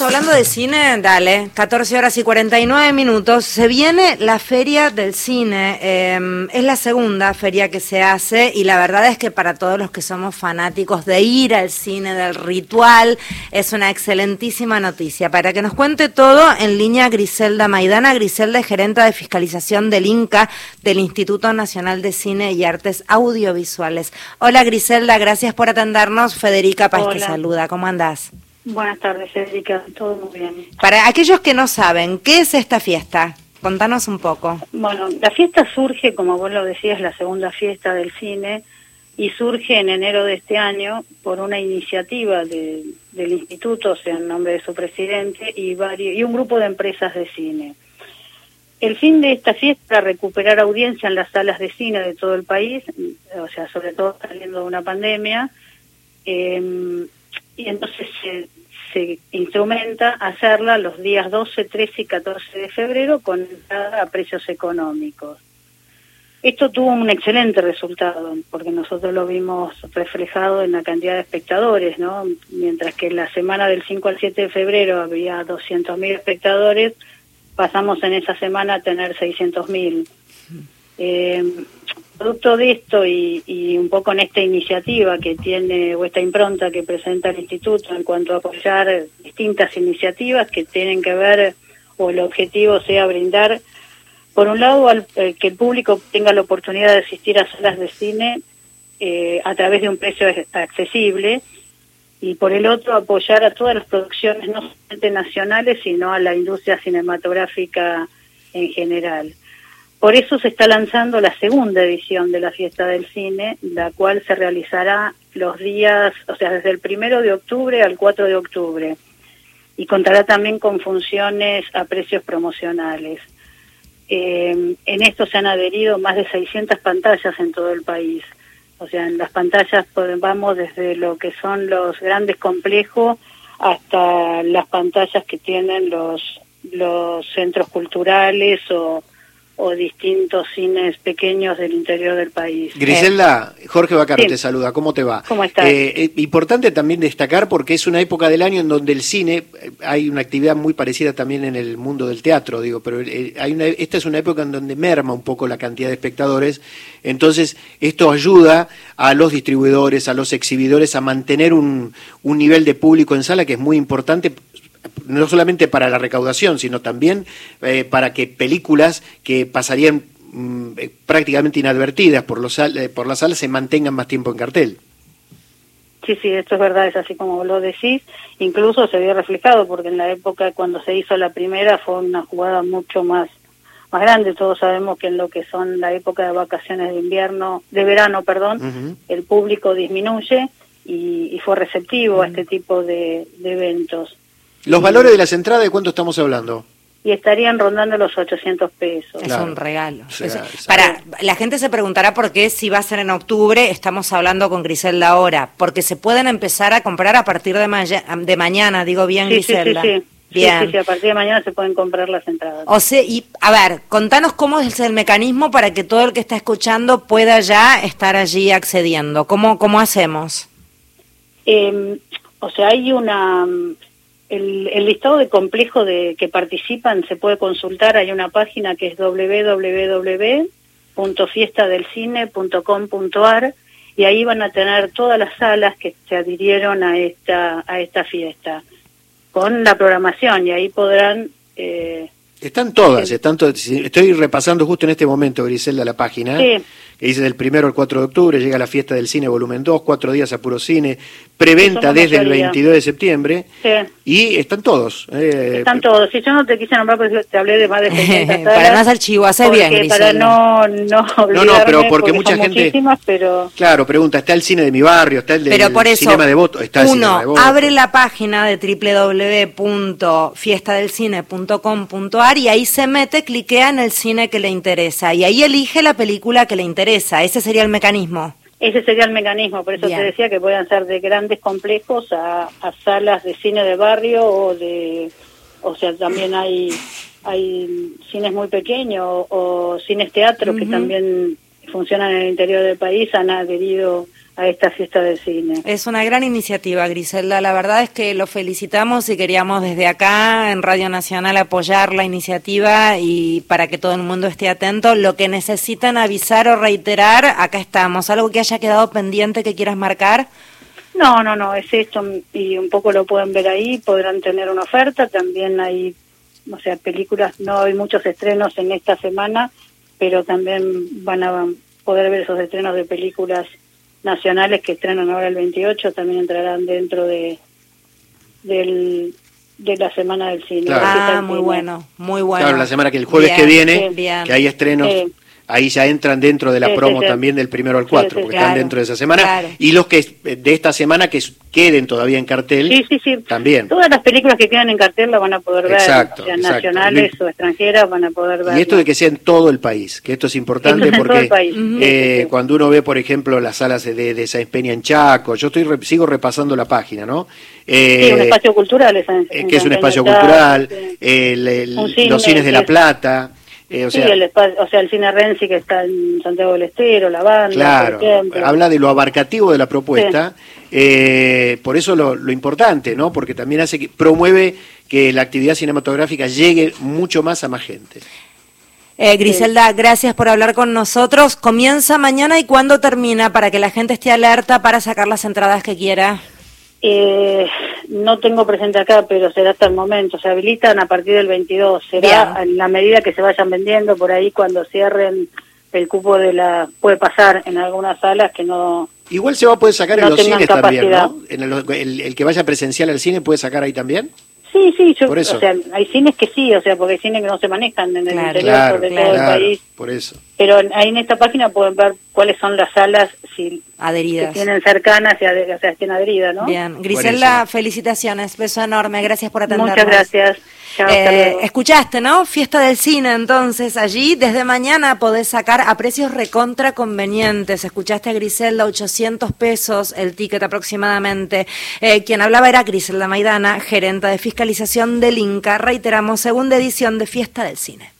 estamos hablando de cine, dale, 14 horas y 49 minutos. Se viene la Feria del Cine. Em, es la segunda feria que se hace y la verdad es que para todos los que somos fanáticos de ir al cine, del ritual, es una excelentísima noticia. Para que nos cuente todo, en línea Griselda Maidana. Griselda es gerente de fiscalización del INCA, del Instituto Nacional de Cine y Artes Audiovisuales. Hola Griselda, gracias por atendernos. Federica Paz te saluda. ¿Cómo andás? Buenas tardes, Erika. Todo muy bien. Para aquellos que no saben, ¿qué es esta fiesta? Contanos un poco. Bueno, la fiesta surge, como vos lo decías, la segunda fiesta del cine y surge en enero de este año por una iniciativa del instituto, o sea, en nombre de su presidente y, varios, y un grupo de empresas de cine. El fin de esta fiesta es recuperar audiencia en las salas de cine de todo el país, o sea, sobre todo saliendo de una pandemia. Eh, y entonces se, instrumenta hacerla los días 12, 13 y 14 de febrero con entrada a precios económicos. Esto tuvo un excelente resultado, porque nosotros lo vimos reflejado en la cantidad de espectadores, ¿no? Mientras que la semana del 5 al 7 de febrero había 200.000 espectadores, pasamos en esa semana a tener 600.000. Eh, producto de esto y, un poco en esta iniciativa que tiene o esta impronta que presenta el instituto en cuanto a apoyar distintas iniciativas que tienen que ver o el objetivo sea brindar por un lado al, eh, que el público tenga la oportunidad de asistir a salas de cine eh, a través de un precio accesible y por el otro apoyar a todas las producciones no solamente nacionales sino a la industria cinematográfica en general. Por eso se está lanzando la segunda edición de la Fiesta del Cine, la cual se realizará los días, o sea, desde el primero de octubre al 4 de octubre, y contará también con funciones a precios promocionales. Eh, en esto se han adherido más de 600 pantallas en todo el país. O sea, en las pantallas vamos desde lo que son los grandes complejos hasta las pantallas que tienen los, los centros culturales o o distintos cines pequeños del interior del país. Griselda, Jorge Bacaro te saluda, ¿cómo te va? ¿Cómo estás? Eh, eh, importante también destacar porque es una época del año en donde el cine, eh, hay una actividad muy parecida también en el mundo del teatro, digo, pero hay una, esta es una época en donde merma un poco la cantidad de espectadores, entonces esto ayuda a los distribuidores, a los exhibidores a mantener un, un nivel de público en sala que es muy importante no solamente para la recaudación, sino también eh, para que películas que pasarían mm, eh, prácticamente inadvertidas por, los, eh, por las salas se mantengan más tiempo en cartel. Sí, sí, esto es verdad, es así como lo decís. Incluso se vio reflejado porque en la época cuando se hizo la primera fue una jugada mucho más más grande. Todos sabemos que en lo que son la época de vacaciones de invierno, de verano, perdón, el público disminuye y, fue receptivo a este tipo de eventos. ¿Los valores de las entradas de cuánto estamos hablando? Y estarían rondando los 800 pesos. Es un regalo. para La gente se preguntará por qué si va a ser en octubre, estamos hablando con Griselda ahora, porque se pueden empezar a comprar a partir de, de mañana, digo bien Griselda. Sí, sí, Bien. Sí, a partir de mañana se pueden comprar las entradas. O sea, y a ver, contanos cómo es el mecanismo para que todo el que está escuchando pueda ya estar allí accediendo. ¿Cómo, cómo hacemos? Eh, o sea, hay una el, listado de complejos de, que participan se puede consultar. Hay una página que es www.fiestadelcine.com.ar y ahí van a tener todas las salas que se adhirieron a esta, a esta fiesta con la programación y ahí podrán... Eh, están todas, están todas. Estoy repasando justo en este momento, Griselda, la página. Sí que dice del primero al 4 de octubre, llega la fiesta del cine volumen 2, cuatro días a puro cine, preventa desde el 22 de septiembre, y están todos. Eh, están todos, si yo no te quise nombrar porque te hablé de más de 60 Para más archivo, hace bien, Para no, no No, no, pero porque, mucha gente... Pero... Claro, pregunta, ¿está el cine de mi barrio? ¿Está el del pero por eso, cinema de voto? Está uno, abre la página de www.fiestadelcine.com.ar y ahí se mete, cliquea en el cine que le interesa, y ahí elige la película que le interesa ese sería el mecanismo. Ese sería el mecanismo, por eso te decía que puedan ser de grandes complejos a, salas de cine de barrio o de, o sea, también hay hay cines muy pequeños o, cines teatro que también funcionan en el interior del país, han adherido a esta fiesta del cine. Es una gran iniciativa, Griselda. La verdad es que lo felicitamos y queríamos desde acá en Radio Nacional apoyar la iniciativa y para que todo el mundo esté atento. Lo que necesitan avisar o reiterar, acá estamos. ¿Algo que haya quedado pendiente que quieras marcar? No, no, no, es esto y un poco lo pueden ver ahí, podrán tener una oferta, también hay, o sea, películas, no hay muchos estrenos en esta semana, pero también van a poder ver esos estrenos de películas nacionales que estrenan ahora el 28 también entrarán dentro de del, de la semana del cine. Ah, muy bueno, muy bueno. Claro, la semana que el jueves que viene, que hay estrenos ahí ya entran dentro de la promo también del primero al cuatro, porque están dentro de esa semana. Y los que de esta semana que queden todavía en cartel, también. Todas las películas que quedan en cartel las van a poder ver, sean nacionales o extranjeras, van a poder ver. Y esto de que sea en todo el país, que esto es importante porque eh, cuando uno ve, por ejemplo, las salas de, de Sáenz Peña en Chaco, yo estoy sigo repasando la página, ¿no? Eh, un espacio cultural. Eh, que es un espacio cultural, los cines de La Plata. Eh, o sea, sí, el, o sea, el cine Renzi que está en Santiago del Estero, la banda. Claro, habla de lo abarcativo de la propuesta, eh, por eso lo, lo, importante, ¿no? Porque también hace que promueve que la actividad cinematográfica llegue mucho más a más gente. Eh, Griselda, gracias por hablar con nosotros. ¿Comienza mañana y cuándo termina para que la gente esté alerta para sacar las entradas que quiera? Eh, no tengo presente acá, pero será hasta el momento. Se habilitan a partir del 22. Será en la medida que se vayan vendiendo por ahí cuando cierren el cupo de la... Puede pasar en algunas salas que no... Igual se va a poder sacar en los cines también, ¿no? En el, el que vaya presencial al cine puede sacar ahí también. Sí, sí, yo, o sea, hay cines que sí, o sea, porque hay cines que no se manejan en el interior de todo el país. Por eso. Pero ahí en esta página pueden ver cuáles son las salas si adheridas. Que tienen cercanas y o sea, estén adheridas, ¿no? Bien, Griselda, felicitaciones, beso enorme, gracias por atendernos. Muchas gracias. Eh, escuchaste, ¿no? Fiesta del cine, entonces allí desde mañana podés sacar a precios recontra convenientes. Escuchaste a Griselda, 800 pesos el ticket aproximadamente. Eh, quien hablaba era Griselda Maidana, gerenta de fiscalización del Inca. Reiteramos, segunda edición de Fiesta del Cine.